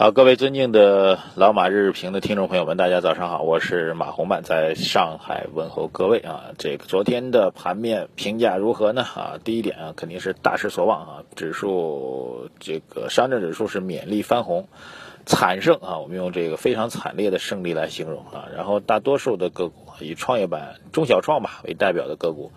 好，各位尊敬的老马日日评的听众朋友们，大家早上好，我是马洪曼，在上海问候各位啊。这个昨天的盘面评价如何呢？啊，第一点啊，肯定是大失所望啊，指数这个上证指数是勉力翻红，惨胜啊，我们用这个非常惨烈的胜利来形容啊。然后大多数的个股以创业板、中小创吧为代表的个股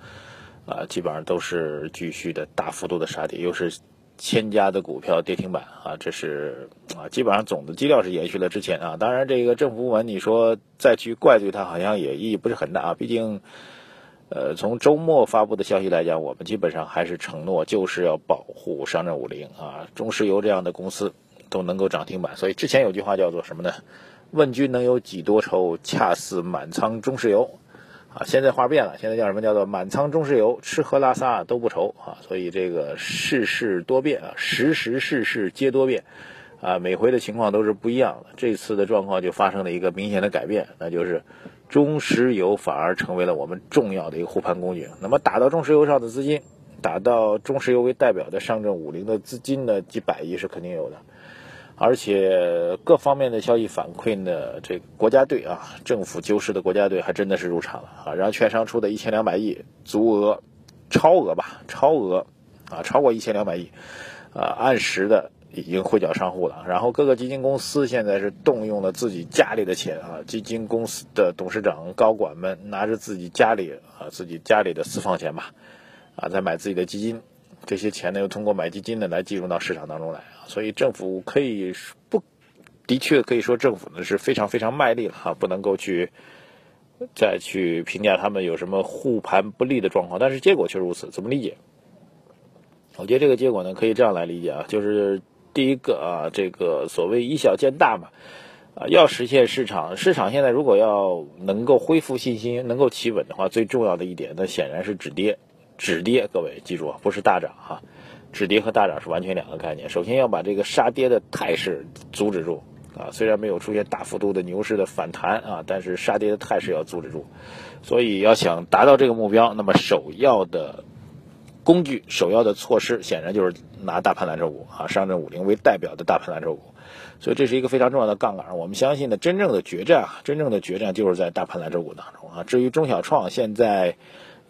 啊，基本上都是继续的大幅度的杀跌，又是。千家的股票跌停板啊，这是啊，基本上总的基调是延续了之前啊。当然，这个政府部门你说再去怪罪它，好像也意义不是很大啊。毕竟，呃，从周末发布的消息来讲，我们基本上还是承诺就是要保护上证五零啊，中石油这样的公司都能够涨停板。所以之前有句话叫做什么呢？问君能有几多愁，恰似满仓中石油。啊，现在话变了，现在叫什么？叫做满仓中石油，吃喝拉撒都不愁啊！所以这个世事多变啊，时时事事皆多变，啊，每回的情况都是不一样的。这次的状况就发生了一个明显的改变，那就是中石油反而成为了我们重要的一个护盘工具。那么打到中石油上的资金，打到中石油为代表的上证五零的资金呢，几百亿是肯定有的。而且各方面的消息反馈呢，这国家队啊，政府救市的国家队还真的是入场了啊！然后券商出的一千两百亿，足额、超额吧，超额啊，超过一千两百亿，啊，按时的已经汇缴商户了。然后各个基金公司现在是动用了自己家里的钱啊，基金公司的董事长、高管们拿着自己家里啊，自己家里的私房钱吧，啊，在买自己的基金。这些钱呢，又通过买基金呢来进入到市场当中来啊，所以政府可以不，的确可以说政府呢是非常非常卖力了哈，不能够去再去评价他们有什么护盘不利的状况，但是结果却如此，怎么理解？我觉得这个结果呢可以这样来理解啊，就是第一个啊，这个所谓以小见大嘛，啊，要实现市场市场现在如果要能够恢复信心，能够企稳的话，最重要的一点，那显然是止跌。止跌，各位记住啊，不是大涨哈，止跌和大涨是完全两个概念。首先要把这个杀跌的态势阻止住啊，虽然没有出现大幅度的牛市的反弹啊，但是杀跌的态势要阻止住。所以要想达到这个目标，那么首要的工具、首要的措施，显然就是拿大盘蓝筹股啊，上证五零为代表的大盘蓝筹股。所以这是一个非常重要的杠杆。我们相信呢，真正的决战啊，真正的决战就是在大盘蓝筹股当中啊。至于中小创，现在。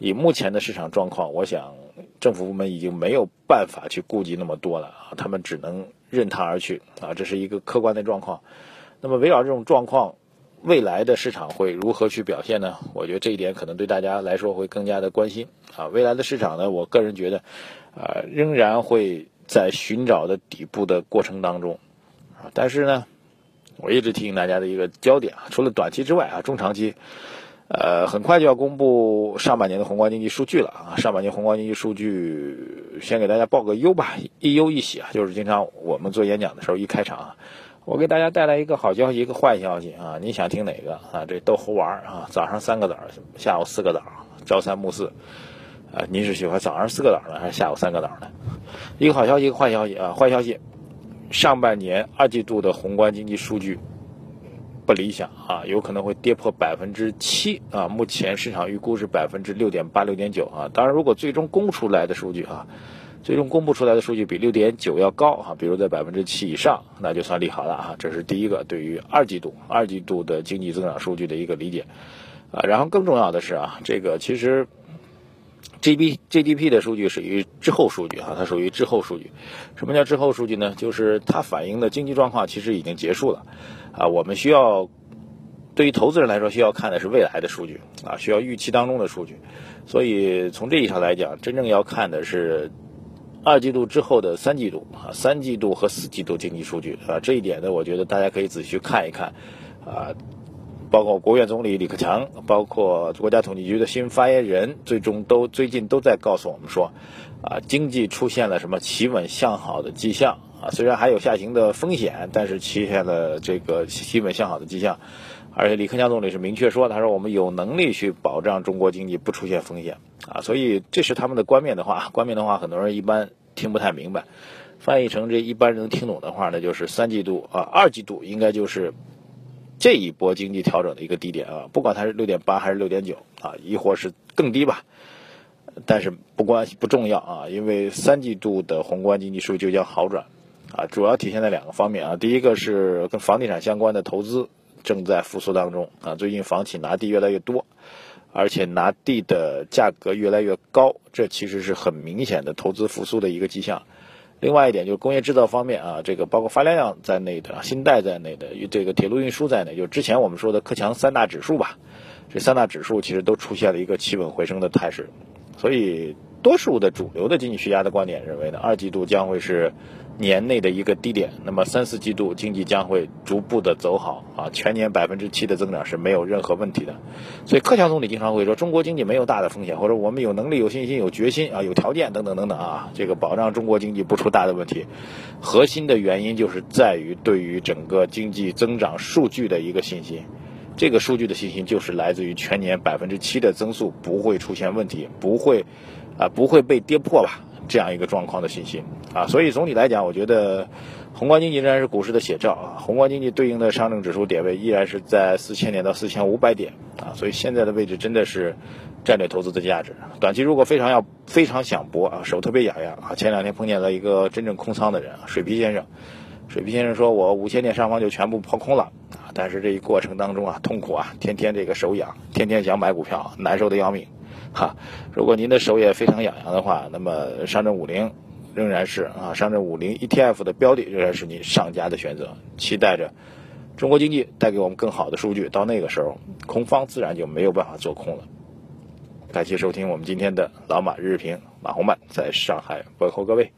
以目前的市场状况，我想政府部门已经没有办法去顾及那么多了啊，他们只能任它而去啊，这是一个客观的状况。那么围绕这种状况，未来的市场会如何去表现呢？我觉得这一点可能对大家来说会更加的关心啊。未来的市场呢，我个人觉得啊，仍然会在寻找的底部的过程当中啊。但是呢，我一直提醒大家的一个焦点啊，除了短期之外啊，中长期。呃，很快就要公布上半年的宏观经济数据了啊！上半年宏观经济数据，先给大家报个忧吧，一忧一喜啊，就是经常我们做演讲的时候一开场啊，我给大家带来一个好消息，一个坏消息啊，你想听哪个啊？这逗猴玩啊！早上三个枣，下午四个枣，朝三暮四啊！您是喜欢早上四个枣呢，还是下午三个枣呢？一个好消息，一个坏消息啊！坏消息，上半年二季度的宏观经济数据。不理想啊，有可能会跌破百分之七啊。目前市场预估是百分之六点八、六点九啊。当然，如果最终公布出来的数据啊，最终公布出来的数据比六点九要高啊，比如在百分之七以上，那就算利好了啊。这是第一个对于二季度、二季度的经济增长数据的一个理解啊。然后更重要的是啊，这个其实 G B G D P 的数据属于滞后数据啊，它属于滞后数据。什么叫滞后数据呢？就是它反映的经济状况其实已经结束了。啊，我们需要对于投资人来说，需要看的是未来的数据啊，需要预期当中的数据。所以从这意义上来讲，真正要看的是二季度之后的三季度啊，三季度和四季度经济数据啊。这一点呢，我觉得大家可以仔细去看一看啊。包括国务院总理李克强，包括国家统计局的新发言人，最终都最近都在告诉我们说，啊，经济出现了什么企稳向好的迹象。啊，虽然还有下行的风险，但是出现了这个基本向好的迹象，而且李克强总理是明确说，他说我们有能力去保障中国经济不出现风险啊，所以这是他们的冠冕的话，冠冕的话很多人一般听不太明白，翻译成这一般人能听懂的话呢，就是三季度啊，二季度应该就是这一波经济调整的一个低点啊，不管它是六点八还是六点九啊，亦或是更低吧，但是不关系不重要啊，因为三季度的宏观经济数据就将好转啊，主要体现在两个方面啊，第一个是跟房地产相关的投资。正在复苏当中啊！最近房企拿地越来越多，而且拿地的价格越来越高，这其实是很明显的投资复苏的一个迹象。另外一点就是工业制造方面啊，这个包括发电量在内的、信贷在内的、这个铁路运输在内，就之前我们说的克强三大指数吧，这三大指数其实都出现了一个企稳回升的态势，所以。多数的主流的经济学家的观点认为呢，二季度将会是年内的一个低点，那么三四季度经济将会逐步的走好啊，全年百分之七的增长是没有任何问题的。所以克强总理经常会说，中国经济没有大的风险，或者我们有能力、有信心、有决心啊、有条件等等等等啊，这个保障中国经济不出大的问题。核心的原因就是在于对于整个经济增长数据的一个信心，这个数据的信心就是来自于全年百分之七的增速不会出现问题，不会。啊，不会被跌破吧？这样一个状况的信心啊，所以总体来讲，我觉得宏观经济仍然是股市的写照啊。宏观经济对应的上证指数点位依然是在四千点到四千五百点啊，所以现在的位置真的是战略投资的价值。短期如果非常要非常想搏啊，手特别痒痒啊，前两天碰见了一个真正空仓的人，水皮先生。水皮先生说：“我五千点上方就全部抛空了啊，但是这一过程当中啊，痛苦啊，天天这个手痒，天天想买股票，难受的要命。” 哈，如果您的手也非常痒痒的话，那么上证五零仍然是啊，上证五零 ETF 的标的仍然是您上佳的选择。期待着中国经济带给我们更好的数据，到那个时候，空方自然就没有办法做空了。感谢收听我们今天的老马日评，马红曼在上海问候各位。